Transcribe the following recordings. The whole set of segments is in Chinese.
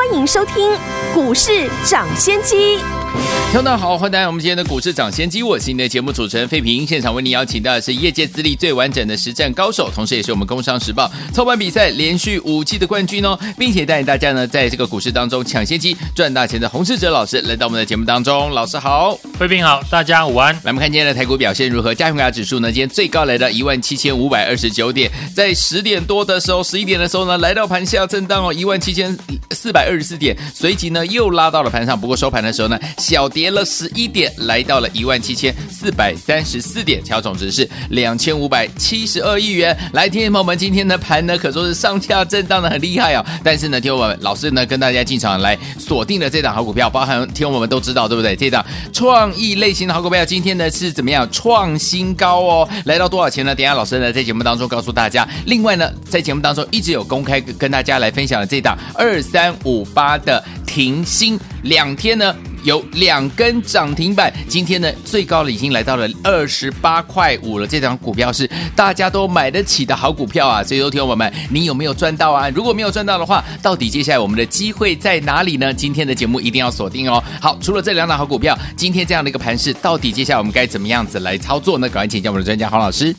欢迎收听股市涨先机。听众好，欢迎来到我们今天的股市抢先机，我是你的节目主持人费平。现场为您邀请到的是业界资历最完整的实战高手，同时也是我们工商时报操盘比赛连续五季的冠军哦，并且带领大家呢在这个股市当中抢先机赚大钱的洪世哲老师来到我们的节目当中。老师好，费平好，大家午安。来，我们看今天的台股表现如何？加权股指数呢，今天最高来到一万七千五百二十九点，在十点多的时候，十一点的时候呢，来到盘下震荡哦，一万七千四百二十四点，随即呢又拉到了盘上，不过收盘的时候呢，小跌。了十一点，来到了一万七千四百三十四点，成交总值是两千五百七十二亿元。来，听众朋友们，今天的盘呢，可说是上下震荡的很厉害哦。但是呢，听众朋友们，老师呢跟大家进场来锁定了这档好股票，包含听众朋友们都知道，对不对？这档创意类型的好股票，今天呢是怎么样创新高哦？来到多少钱呢？等下老师呢在节目当中告诉大家。另外呢，在节目当中一直有公开跟大家来分享的这档二三五五八的停薪，两天呢。有两根涨停板，今天呢最高的已经来到了二十八块五了。这张股票是大家都买得起的好股票啊！所以，说，听众朋友们，你有没有赚到啊？如果没有赚到的话，到底接下来我们的机会在哪里呢？今天的节目一定要锁定哦。好，除了这两档好股票，今天这样的一个盘势，到底接下来我们该怎么样子来操作呢？赶快请教我们的专家黄老师。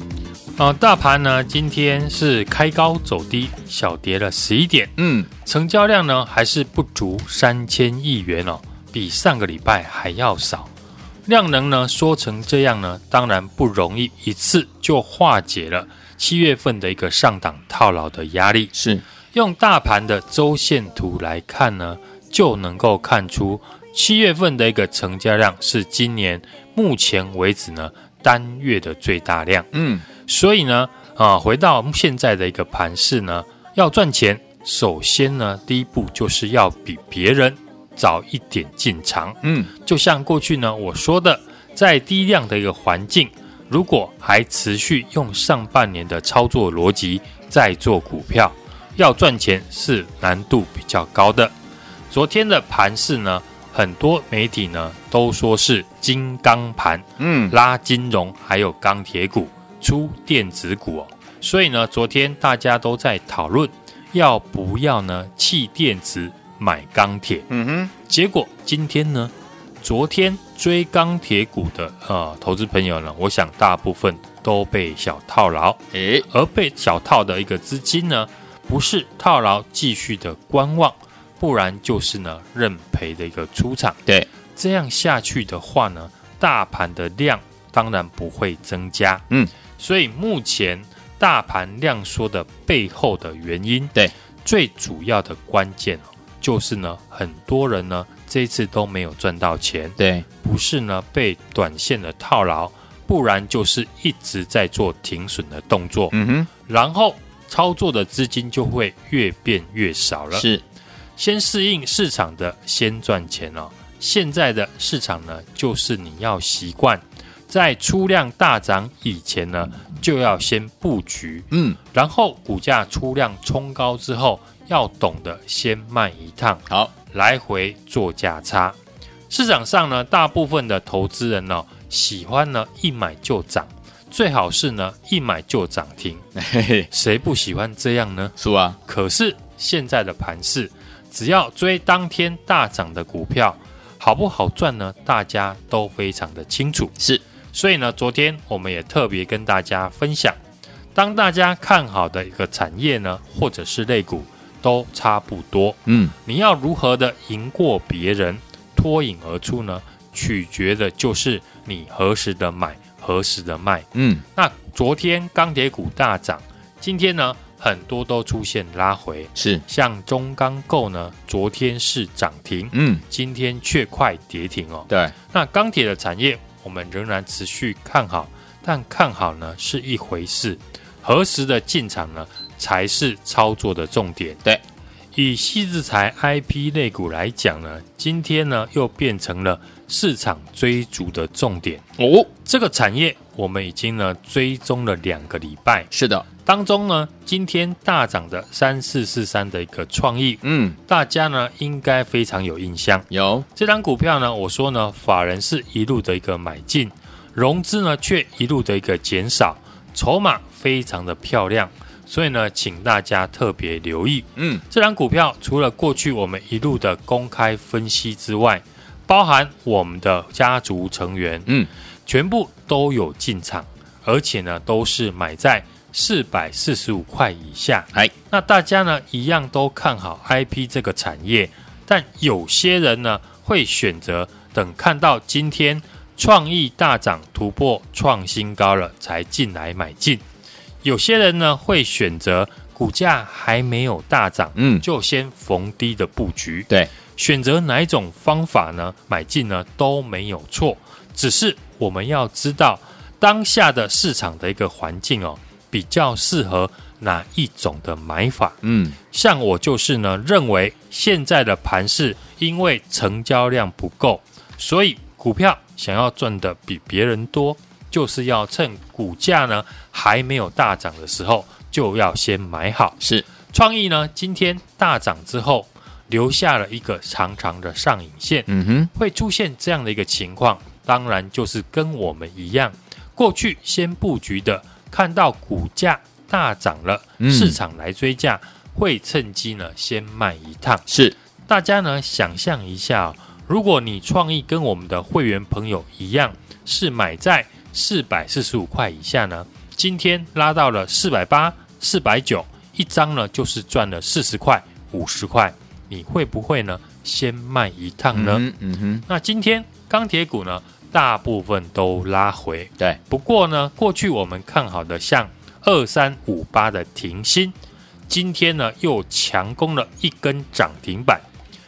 呃，大盘呢今天是开高走低，小跌了十一点，嗯，成交量呢还是不足三千亿元哦。比上个礼拜还要少，量能呢缩成这样呢，当然不容易一次就化解了七月份的一个上档套牢的压力。是用大盘的周线图来看呢，就能够看出七月份的一个成交量是今年目前为止呢单月的最大量。嗯，所以呢，啊，回到现在的一个盘势呢，要赚钱，首先呢，第一步就是要比别人。早一点进场，嗯，就像过去呢我说的，在低量的一个环境，如果还持续用上半年的操作逻辑在做股票，要赚钱是难度比较高的。昨天的盘势呢，很多媒体呢都说是金刚盘，嗯，拉金融还有钢铁股出电子股哦，所以呢，昨天大家都在讨论要不要呢弃电子。买钢铁，嗯哼，结果今天呢，昨天追钢铁股的呃投资朋友呢，我想大部分都被小套牢，诶，而被小套的一个资金呢，不是套牢继续的观望，不然就是呢认赔的一个出场，对，这样下去的话呢，大盘的量当然不会增加，嗯，所以目前大盘量缩的背后的原因，对，最主要的关键就是呢，很多人呢这一次都没有赚到钱，对，不是呢被短线的套牢，不然就是一直在做停损的动作，嗯哼，然后操作的资金就会越变越少了。是，先适应市场的先赚钱哦。现在的市场呢，就是你要习惯在出量大涨以前呢，就要先布局，嗯，然后股价出量冲高之后。要懂得先卖一趟，好，来回做价差。市场上呢，大部分的投资人呢，喜欢呢一买就涨，最好是呢一买就涨停。嘿嘿，谁不喜欢这样呢？是啊。可是现在的盘市，只要追当天大涨的股票，好不好赚呢？大家都非常的清楚。是，所以呢，昨天我们也特别跟大家分享，当大家看好的一个产业呢，或者是类股。都差不多，嗯，你要如何的赢过别人，脱颖而出呢？取决的就是你何时的买，何时的卖，嗯。那昨天钢铁股大涨，今天呢，很多都出现拉回，是像中钢构呢，昨天是涨停，嗯，今天却快跌停哦。对，那钢铁的产业我们仍然持续看好，但看好呢是一回事，何时的进场呢？才是操作的重点。对，以矽智财 IP 类股来讲呢，今天呢又变成了市场追逐的重点。哦，这个产业我们已经呢追踪了两个礼拜。是的，当中呢，今天大涨的三四四三的一个创意，嗯，大家呢应该非常有印象。有这张股票呢，我说呢，法人是一路的一个买进，融资呢却一路的一个减少，筹码非常的漂亮，所以呢，请大家特别留意。嗯，这张股票除了过去我们一路的公开分析之外，包含我们的家族成员，嗯，全部都有进场，而且呢，都是买在。四百四十五块以下，哎，那大家呢一样都看好 IP 这个产业，但有些人呢会选择等看到今天创意大涨突破创新高了才进来买进，有些人呢会选择股价还没有大涨，嗯，就先逢低的布局，对，选择哪一种方法呢？买进呢都没有错，只是我们要知道当下的市场的一个环境哦。比较适合哪一种的买法？嗯，像我就是呢，认为现在的盘势因为成交量不够，所以股票想要赚的比别人多，就是要趁股价呢还没有大涨的时候，就要先买好。是创意呢，今天大涨之后，留下了一个长长的上影线。嗯哼，会出现这样的一个情况，当然就是跟我们一样，过去先布局的。看到股价大涨了，市场来追价，嗯、会趁机呢先卖一趟。是，大家呢想象一下、哦，如果你创意跟我们的会员朋友一样，是买在四百四十五块以下呢，今天拉到了四百八、四百九一张呢，就是赚了四十块、五十块，你会不会呢先卖一趟呢？嗯，嗯哼，那今天钢铁股呢？大部分都拉回，对。不过呢，过去我们看好的像二三五八的停薪，今天呢又强攻了一根涨停板。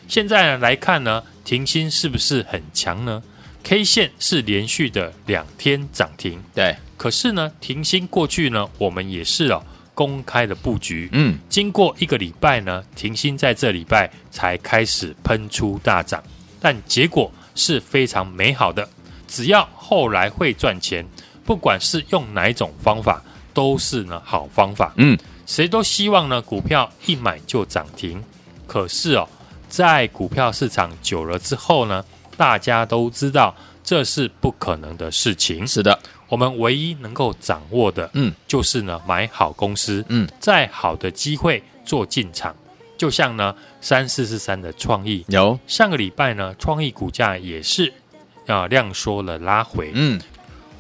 现在呢来看呢，停薪是不是很强呢？K 线是连续的两天涨停，对。可是呢，停薪过去呢，我们也是哦公开的布局，嗯。经过一个礼拜呢，停薪在这礼拜才开始喷出大涨，但结果是非常美好的。只要后来会赚钱，不管是用哪一种方法，都是呢好方法。嗯，谁都希望呢股票一买就涨停。可是哦，在股票市场久了之后呢，大家都知道这是不可能的事情。是的，我们唯一能够掌握的，嗯，就是呢买好公司，嗯，再好的机会做进场。就像呢三四四三的创意，有上个礼拜呢创意股价也是。啊，量缩了拉回。嗯，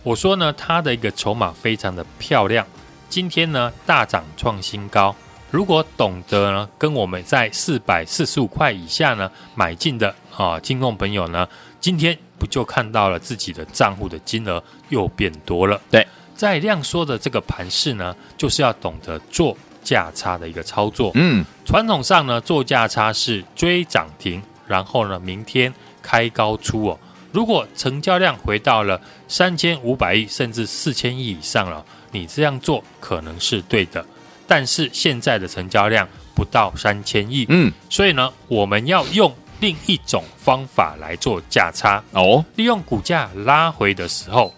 我说呢，它的一个筹码非常的漂亮。今天呢大涨创新高。如果懂得呢，跟我们在四百四十五块以下呢买进的啊听众朋友呢，今天不就看到了自己的账户的金额又变多了？对，在量缩的这个盘势呢，就是要懂得做价差的一个操作。嗯，传统上呢做价差是追涨停，然后呢明天开高出哦。如果成交量回到了三千五百亿甚至四千亿以上了，你这样做可能是对的。但是现在的成交量不到三千亿，嗯，所以呢，我们要用另一种方法来做价差哦，利用股价拉回的时候，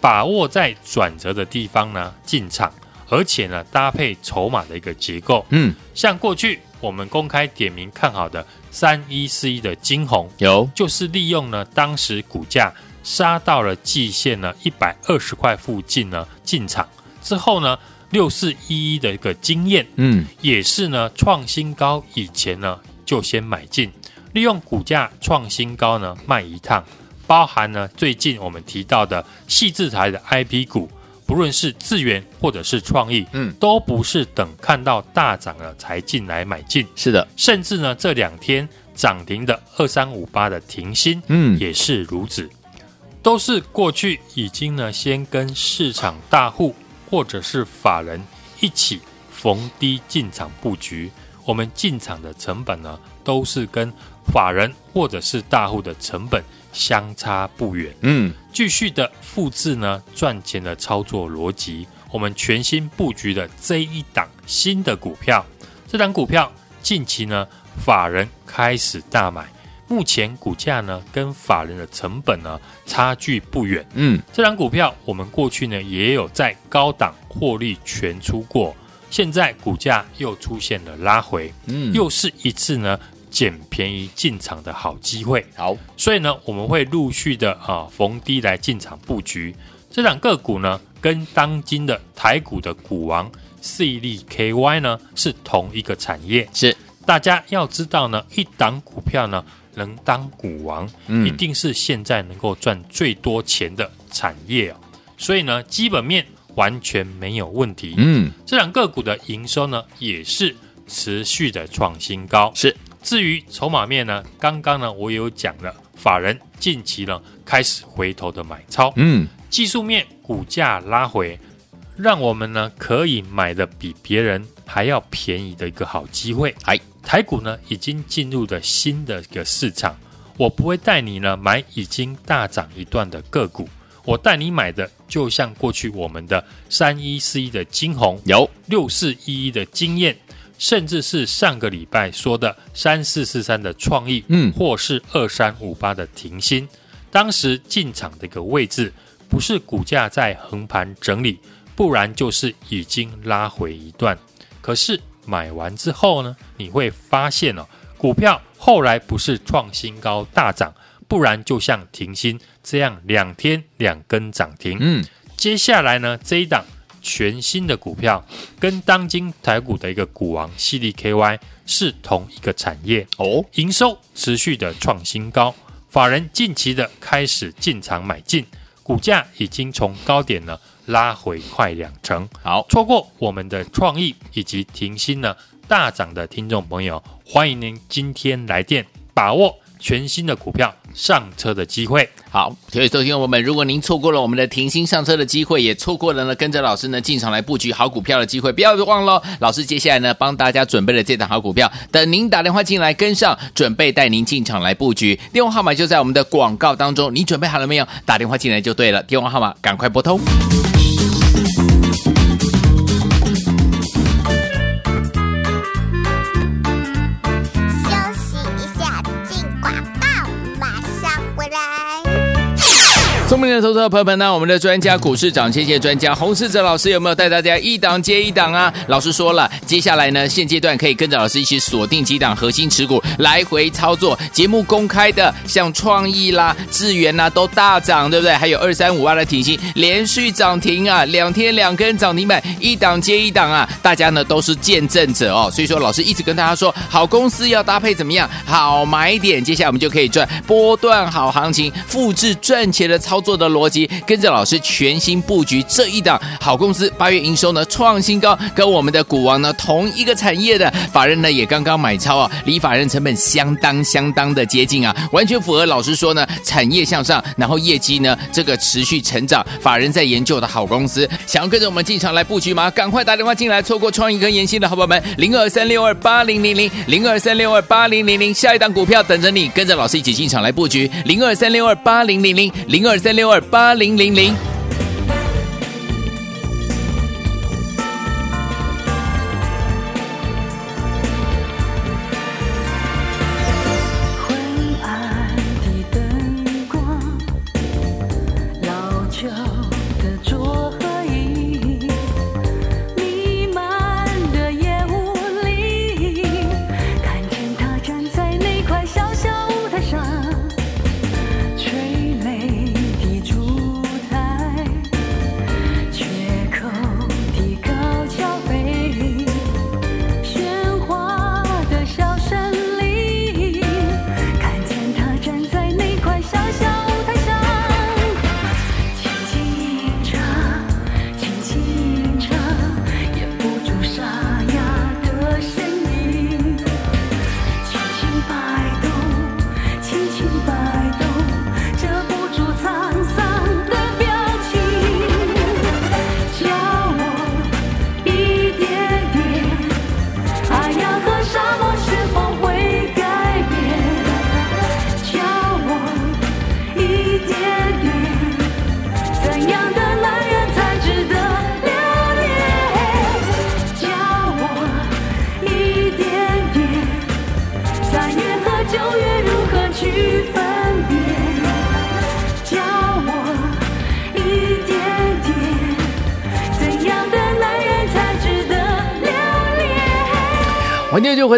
把握在转折的地方呢进场，而且呢搭配筹码的一个结构，嗯，像过去我们公开点名看好的。三一四一的金红有，就是利用呢当时股价杀到了季线呢一百二十块附近呢进场之后呢六四一一的一个经验，嗯，也是呢创新高以前呢就先买进，利用股价创新高呢卖一趟，包含呢最近我们提到的矽智财的 IP 股。不论是资源或者是创意，嗯，都不是等看到大涨了才进来买进。是的，甚至呢，这两天涨停的二三五八的停薪，嗯，也是如此，都是过去已经呢先跟市场大户或者是法人一起逢低进场布局。我们进场的成本呢，都是跟法人或者是大户的成本。相差不远，嗯，继续的复制呢赚钱的操作逻辑。我们全新布局的这一档新的股票，这档股票近期呢法人开始大买，目前股价呢跟法人的成本呢差距不远。嗯，这档股票我们过去呢也有在高档获利全出过，现在股价又出现了拉回，嗯，又是一次呢捡便宜进场的好机会。好，所以呢我们会陆续的啊逢低来进场布局。这档个股呢跟当今的台股的股王 CDKY 呢是同一个产业。是，大家要知道呢，一档股票呢。能当股王，嗯，一定是现在能够赚最多钱的产业哦。所以呢，基本面完全没有问题。嗯，这两个股的营收呢，也是持续的创新高。是，至于筹码面呢，刚刚呢我有讲了，法人近期呢开始回头的买超。嗯，技术面股价拉回，让我们呢可以买的比别人还要便宜的一个好机会。哎。台股呢，已经进入了新的一个市场。我不会带你呢买已经大涨一段的个股，我带你买的就像过去我们的三一四一的晶宏，有六四一一的晶焱，甚至是上个礼拜说的三四四三的创意，嗯，或是二三五八的停薪。当时进场的一个位置，不是股价在横盘整理，不然就是已经拉回一段。可是。买完之后呢，你会发现哦，股票后来不是创新高大涨，不然就像停薪这样两天两根涨停。嗯，接下来呢，这一档全新的股票跟当今台股的一个股王 CDKY 是同一个产业。哦，营收持续的创新高，法人近期的开始进场买进，股价已经从高点呢。拉回快两成，好，错过我们的创意以及停薪呢大涨的听众朋友，欢迎您今天来电把握全新的股票上车的机会。好，各位收听我们，如果您错过了我们的停薪上车的机会，也错过了呢跟着老师呢进场来布局好股票的机会，不要忘了，老师接下来呢帮大家准备了这档好股票，等您打电话进来跟上，准备带您进场来布局，电话号码就在我们的广告当中，你准备好了没有？打电话进来就对了，电话号码赶快拨通。的投资者朋友们呢，我们的专家股市涨谢谢专家洪世哲老师有没有带大家一档接一档啊？老师说了，接下来呢，现阶段可以跟着老师一起锁定几档核心持股来回操作。节目公开的，像创意啦、智源啦都大涨，对不对？还有二三五二的挺新连续涨停啊，两天两根涨停板，一档接一档啊，大家呢都是见证者哦。所以说，老师一直跟大家说，好公司要搭配怎么样？好买点，接下来我们就可以赚波段好行情，复制赚钱的。操作的逻辑，跟着老师全新布局这一档好公司，八月营收呢创新高，跟我们的股王呢同一个产业的法人呢也刚刚买超啊，离法人成本相当相当的接近啊，完全符合老师说呢产业向上，然后业绩呢这个持续成长，法人在研究的好公司，想要跟着我们进场来布局吗？赶快打电话进来，错过创意跟研欣的好朋友们，零二三六二八零零零零二三六二八零零零，下一档股票等着你，跟着老师一起进场来布局，零二三六二八零零零零二。三六二八零零零。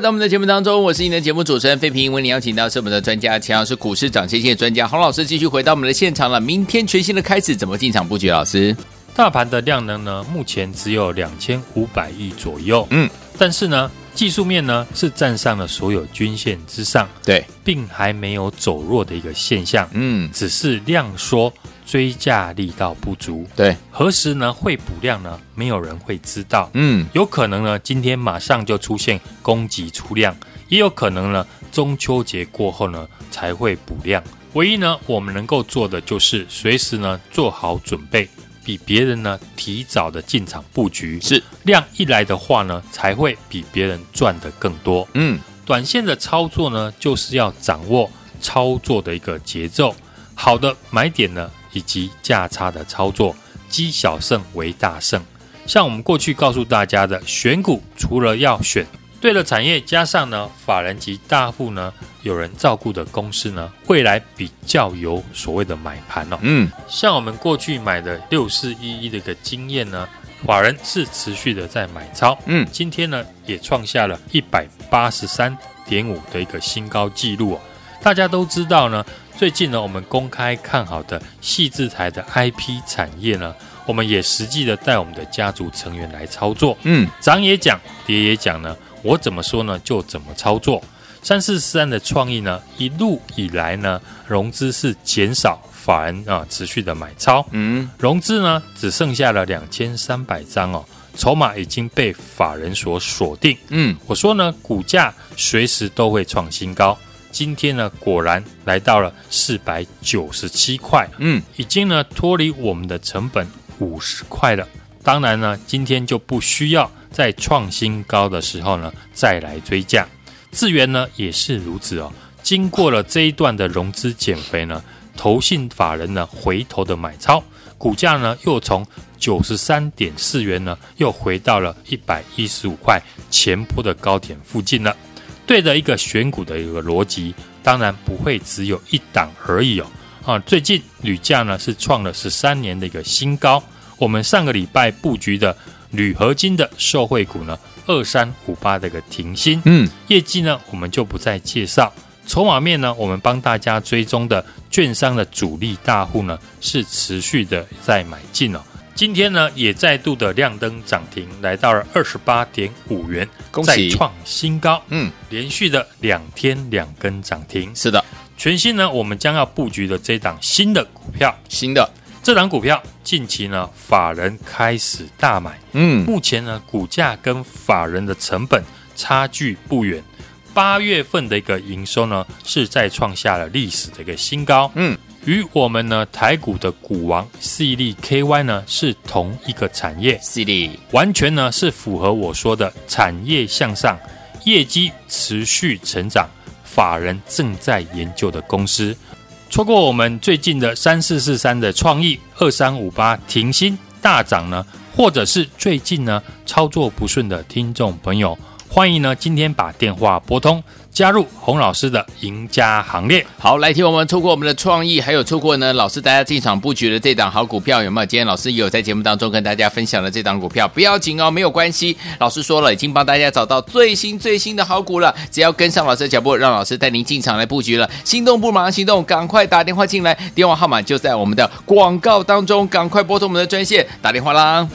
回到我们的节目当中，我是您的节目主持人费平。为您邀请到是我们的专家，钱老师股市涨跌线专家洪老师，继续回到我们的现场了。明天全新的开始，怎么进场布局？老师，大盘的量能呢，目前只有两千五百亿左右。嗯，但是呢，技术面呢是站上了所有均线之上，对，并还没有走弱的一个现象。嗯，只是量缩。追价力道不足，对，何时呢会补量呢？没有人会知道。嗯，有可能呢，今天马上就出现供给出量，也有可能呢，中秋节过后呢才会补量。唯一呢，我们能够做的就是随时呢做好准备，比别人呢提早的进场布局。是量一来的话呢，才会比别人赚的更多。嗯，短线的操作呢，就是要掌握操作的一个节奏，好的买点呢。以及价差的操作，积小胜为大胜。像我们过去告诉大家的，选股除了要选对了产业，加上呢法人及大户呢有人照顾的公司呢，未来比较有所谓的买盘哦。嗯，像我们过去买的六四一一的一个经验呢，法人是持续的在买超。嗯，今天呢也创下了一百八十三点五的一个新高纪录哦。大家都知道呢。最近呢，我们公开看好的矽智财的 IP 产业呢，我们也实际的带我们的家族成员来操作。嗯，涨也讲，跌也讲呢，我怎么说呢，就怎么操作。三四三的创意呢，一路以来呢，融资是减少，法人啊持续的买超。嗯，融资呢只剩下了两千三百张哦，筹码已经被法人所锁定。嗯，我说呢，股价随时都会创新高。今天呢，果然来到了四百九十七块，嗯，已经呢脱离我们的成本五十块了。当然呢，今天就不需要在创新高的时候呢再来追价。智源呢也是如此哦。经过了这一段的融资减肥呢，投信法人呢回头的买超，股价呢又从九十三点四元呢又回到了一百一十五块前波的高点附近了。对的一个选股的一个逻辑，当然不会只有一档而已哦。啊，最近铝价呢是创了十三年的一个新高。我们上个礼拜布局的铝合金的受惠股呢，二三五八的一个停薪，嗯，业绩呢我们就不再介绍。筹码面呢，我们帮大家追踪的券商的主力大户呢，是持续的在买进哦。今天呢，也再度的亮灯涨停，来到了二十八点五元，恭喜再创新高。嗯，连续的两天两根涨停。是的，全新呢，我们将要布局的这档新的股票，新的这档股票，近期呢，法人开始大买。嗯，目前呢，股价跟法人的成本差距不远。八月份的一个营收呢，是再创下了历史的一个新高。嗯。与我们呢台股的股王 C 力 KY 呢是同一个产业，，C 力完全呢是符合我说的产业向上，业绩持续成长，法人正在研究的公司。错过我们最近的三四四三的创意二三五八停薪大涨呢，或者是最近呢操作不顺的听众朋友，欢迎呢今天把电话拨通。加入洪老师的赢家行列。好，来听我们错过我们的创意，还有错过呢，老师大家进场布局的这档好股票有没有？今天老师也有在节目当中跟大家分享了这档股票，不要紧哦，没有关系。老师说了，已经帮大家找到最新最新的好股了，只要跟上老师的脚步，让老师带您进场来布局了。心动不马上行动，赶快打电话进来，电话号码就在我们的广告当中，赶快拨通我们的专线打电话啦。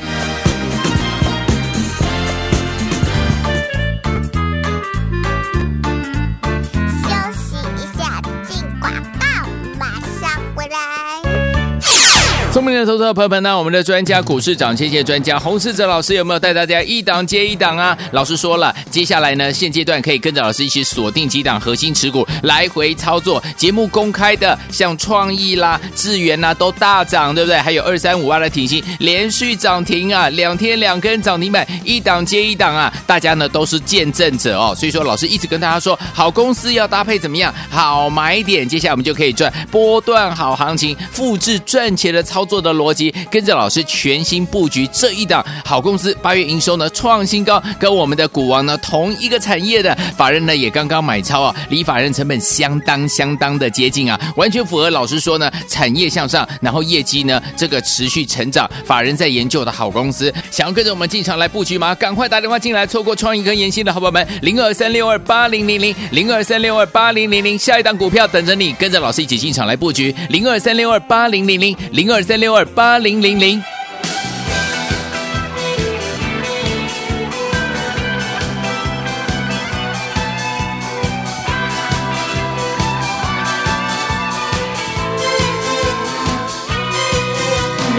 的投资者朋友们呢，我们的专家股市涨谢谢专家洪世哲老师有没有带大家一档接一档啊？老师说了，接下来呢，现阶段可以跟着老师一起锁定几档核心持股来回操作。节目公开的，像创意啦、智原呐都大涨，对不对？还有二三五二的挺新连续涨停啊，两天两根涨停板，一档接一档啊，大家呢都是见证者哦。所以说，老师一直跟大家说，好公司要搭配怎么样？好买点，接下来我们就可以赚波段好行情，复制赚钱的操。作的逻辑，跟着老师全新布局这一档好公司，八月营收呢创新高，跟我们的股王呢同一个产业的法人呢也刚刚买超啊，离法人成本相当相当的接近啊，完全符合老师说呢产业向上，然后业绩呢这个持续成长，法人在研究的好公司，想要跟着我们进场来布局吗？赶快打电话进来，错过创意跟研芯的好朋友们，零二三六二八零零零零二三六二八零零零，下一档股票等着你，跟着老师一起进场来布局，零二三六二八零零零零二三六二八零零零。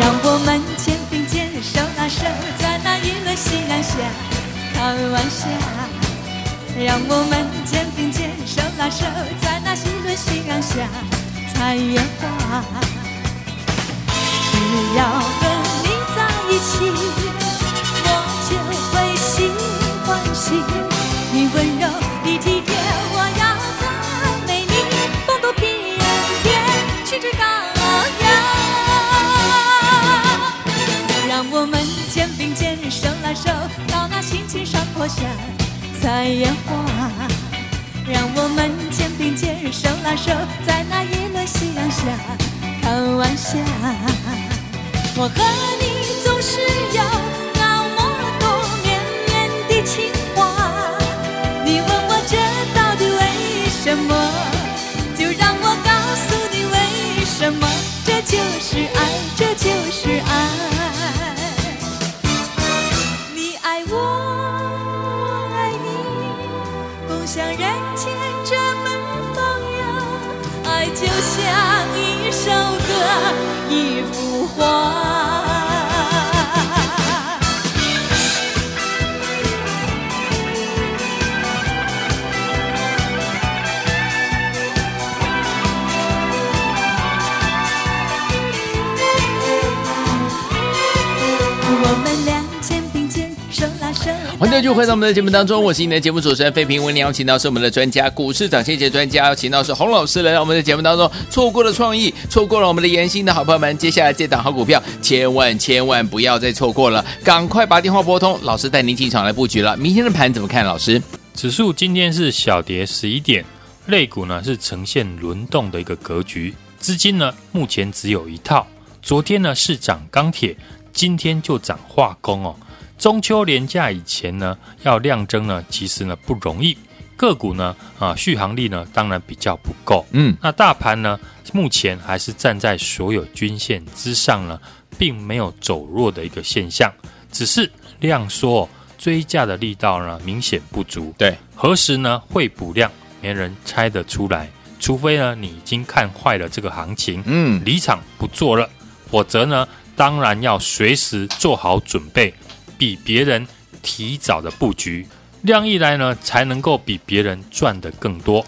让我们肩并肩，手拉手，在那一轮夕阳下开玩笑。让我们肩并肩，手拉手，在那一轮夕阳下采烟花。只要和你在一起，我就会心欢喜。你温柔，体贴，我要赞美你，风度翩翩，气质高雅。让我们肩并肩。手拉手到那青青山坡下采野花，让我们肩并肩手拉手，在那一轮夕阳下看晚霞。我和你总是有那么多绵绵的情话，你问我这到底为什么？就让我告诉你为什么，这就是爱，这就是爱。你爱我，我爱你，共享人间这份丰有，爱就像一首歌，一幅画。欢迎继续回到我们的节目当中，我是你的节目主持人费平。为您邀请到是我们的专家，股市涨跌专家，邀请到是洪老师来到我们的节目当中。错过了创意，错过了我们的研芯的好朋友们，接下来这档好股票，千万千万不要再错过了，赶快把电话拨通，老师带您进场来布局了。明天的盘怎么看？老师，指数今天是小跌十一点，类股呢是呈现轮动的一个格局，资金呢目前只有一套，昨天呢是涨钢铁，今天就涨化工哦。中秋连假以前呢，要量增呢，其实呢不容易。个股呢，啊，续航力呢，当然比较不够。嗯，那大盘呢，目前还是站在所有均线之上呢，并没有走弱的一个现象，只是量缩，追价的力道呢明显不足。对，何时呢会补量，没人猜得出来。除非呢你已经看坏了这个行情，嗯，离场不做了，否则呢，当然要随时做好准备。比别人提早的布局，量一来呢，才能够比别人赚得更多。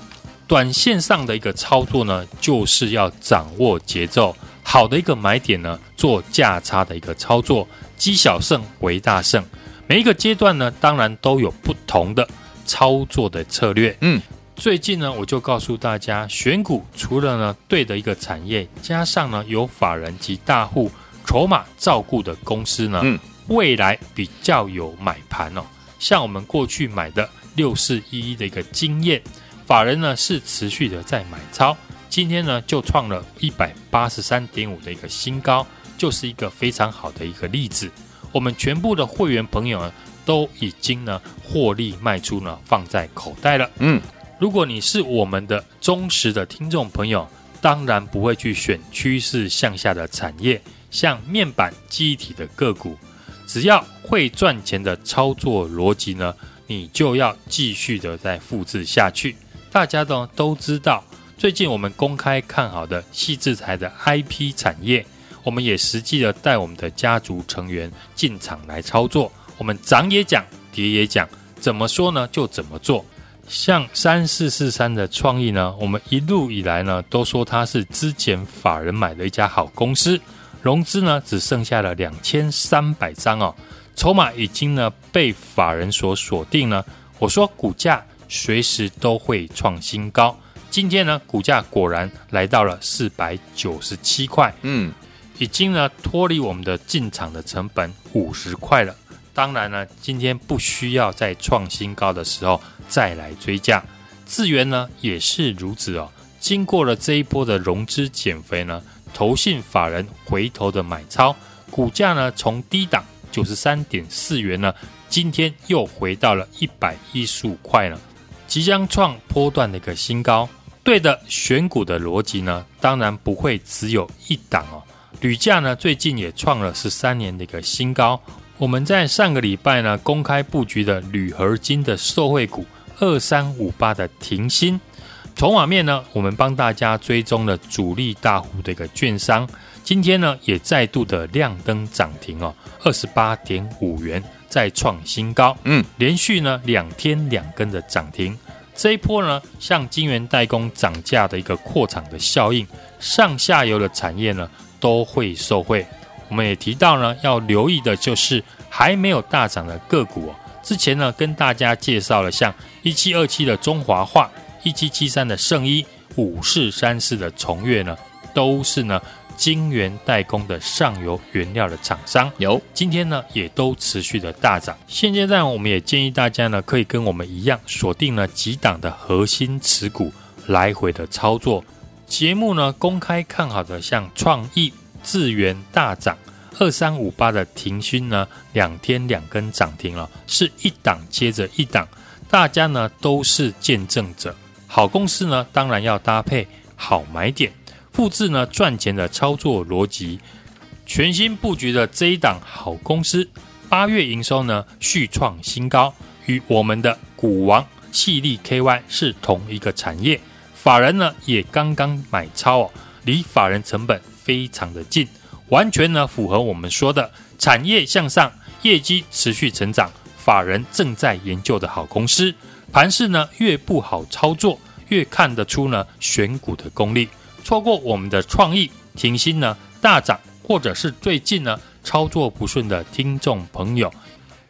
短线上的一个操作呢，就是要掌握节奏，好的一个买点呢，做价差的一个操作，积小胜为大胜。每一个阶段呢，当然都有不同的操作的策略。嗯，最近呢，我就告诉大家，选股除了呢对的一个产业，加上呢有法人及大户筹码照顾的公司呢，嗯。未来比较有买盘哦，像我们过去买的六四一一的一个经验，法人呢是持续的在买超，今天呢就创了一百八十三点五的一个新高，就是一个非常好的一个例子。我们全部的会员朋友呢都已经呢获利卖出呢放在口袋了。嗯，如果你是我们的忠实的听众朋友，当然不会去选趋势向下的产业，像面板记忆体的个股。只要会赚钱的操作逻辑呢，你就要继续的再复制下去。大家都都知道，最近我们公开看好的矽智财的 IP 产业，我们也实际的带我们的家族成员进场来操作。我们涨也讲，跌也讲，怎么说呢就怎么做。像三四四三的创意呢，我们一路以来呢都说它是之前法人买的一家好公司。融资呢只剩下了两千三百张哦，筹码已经呢被法人所锁定了。我说股价随时都会创新高，今天呢股价果然来到了四百九十七块。嗯，已经呢脱离我们的进场的成本五十块了。当然呢，今天不需要在创新高的时候再来追价。智源呢也是如此哦。经过了这一波的融资减肥呢，投信法人回头的买超，股价呢从低档九十三点四元呢，今天又回到了一百一十五块了，即将创波段的一个新高。对的，选股的逻辑呢，当然不会只有一档哦。铝价呢，最近也创了十三年的一个新高。我们在上个礼拜呢，公开布局的铝合金的受惠股二三五八的停薪。筹码面呢，我们帮大家追踪了主力大户的一个券商，今天呢也再度的亮灯涨停哦，二十八点五元再创新高。嗯，连续呢两天两根的涨停。这一波呢，像晶圆代工涨价的一个扩厂的效应，上下游的产业呢都会受惠。我们也提到呢，要留意的就是还没有大涨的个股哦。之前呢，跟大家介绍了像一七二七的中华化、一七七三的圣衣、五四三四的崇越呢，都是呢。晶圆代工的上游原料的厂商有，今天呢也都持续的大涨。现阶段我们也建议大家呢，可以跟我们一样锁定了几档的核心持股，来回的操作。节目呢公开看好的像创意、智源大涨，二三五八的停薪呢，两天两根涨停了，是一档接着一档，大家呢都是见证者。好公司呢，当然要搭配好买点。复制呢赚钱的操作逻辑，全新布局的这一档好公司，八月营收呢续创新高，与我们的股王矽力 KY 是同一个产业，法人呢也刚刚买超哦，离法人成本非常的近，完全呢符合我们说的产业向上，业绩持续成长，法人正在研究的好公司，盘势呢越不好操作，越看得出呢选股的功力。错过我们的创意停薪呢大涨，或者是最近呢操作不顺的听众朋友，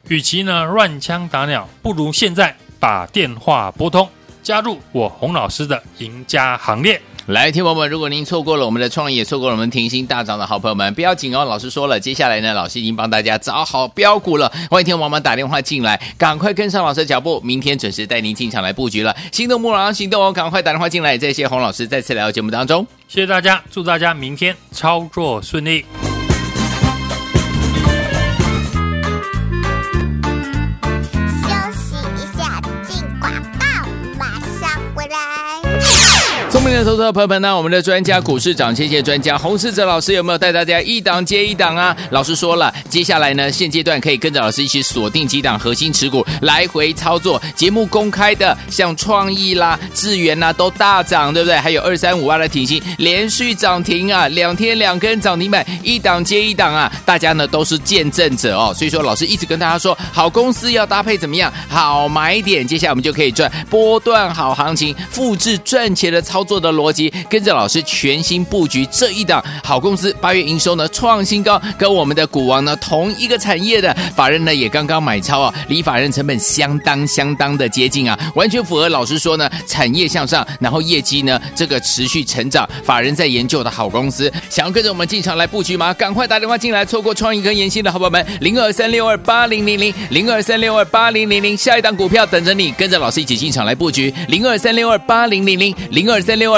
与其呢乱枪打鸟，不如现在把电话拨通，加入我洪老师的赢家行列。来，听友们，如果您错过了我们的创业，错过了我们停欣大涨的好朋友们，不要紧哦。老师说了，接下来呢，老师已经帮大家找好标股了。欢迎听友们打电话进来，赶快跟上老师的脚步，明天准时带您进场来布局了。心动不如行动哦，赶快打电话进来。再谢洪老师再次来到节目当中，谢谢大家，祝大家明天操作顺利。的投资朋友们呢，我们的专家股市涨跌专家洪世哲老师有没有带大家一档接一档啊？老师说了，接下来呢，现阶段可以跟着老师一起锁定几档核心持股，来回操作。节目公开的，像创意啦、智原呐，都大涨，对不对？还有二三五二的停欣连续涨停啊，两天两根涨停板，一档接一档啊，大家呢都是见证者哦。所以说，老师一直跟大家说，好公司要搭配怎么样？好买点，接下来我们就可以赚波段好行情，复制赚钱的操作。的的逻辑，跟着老师全新布局这一档好公司，八月营收呢创新高，跟我们的股王呢同一个产业的法人呢也刚刚买超啊，离法人成本相当相当的接近啊，完全符合老师说呢产业向上，然后业绩呢这个持续成长，法人在研究的好公司，想要跟着我们进场来布局吗？赶快打电话进来，错过创意跟研欣的好朋友们，零二三六二八零零零零二三六二八零零零，下一档股票等着你，跟着老师一起进场来布局，零二三六二八零零零零二三。六二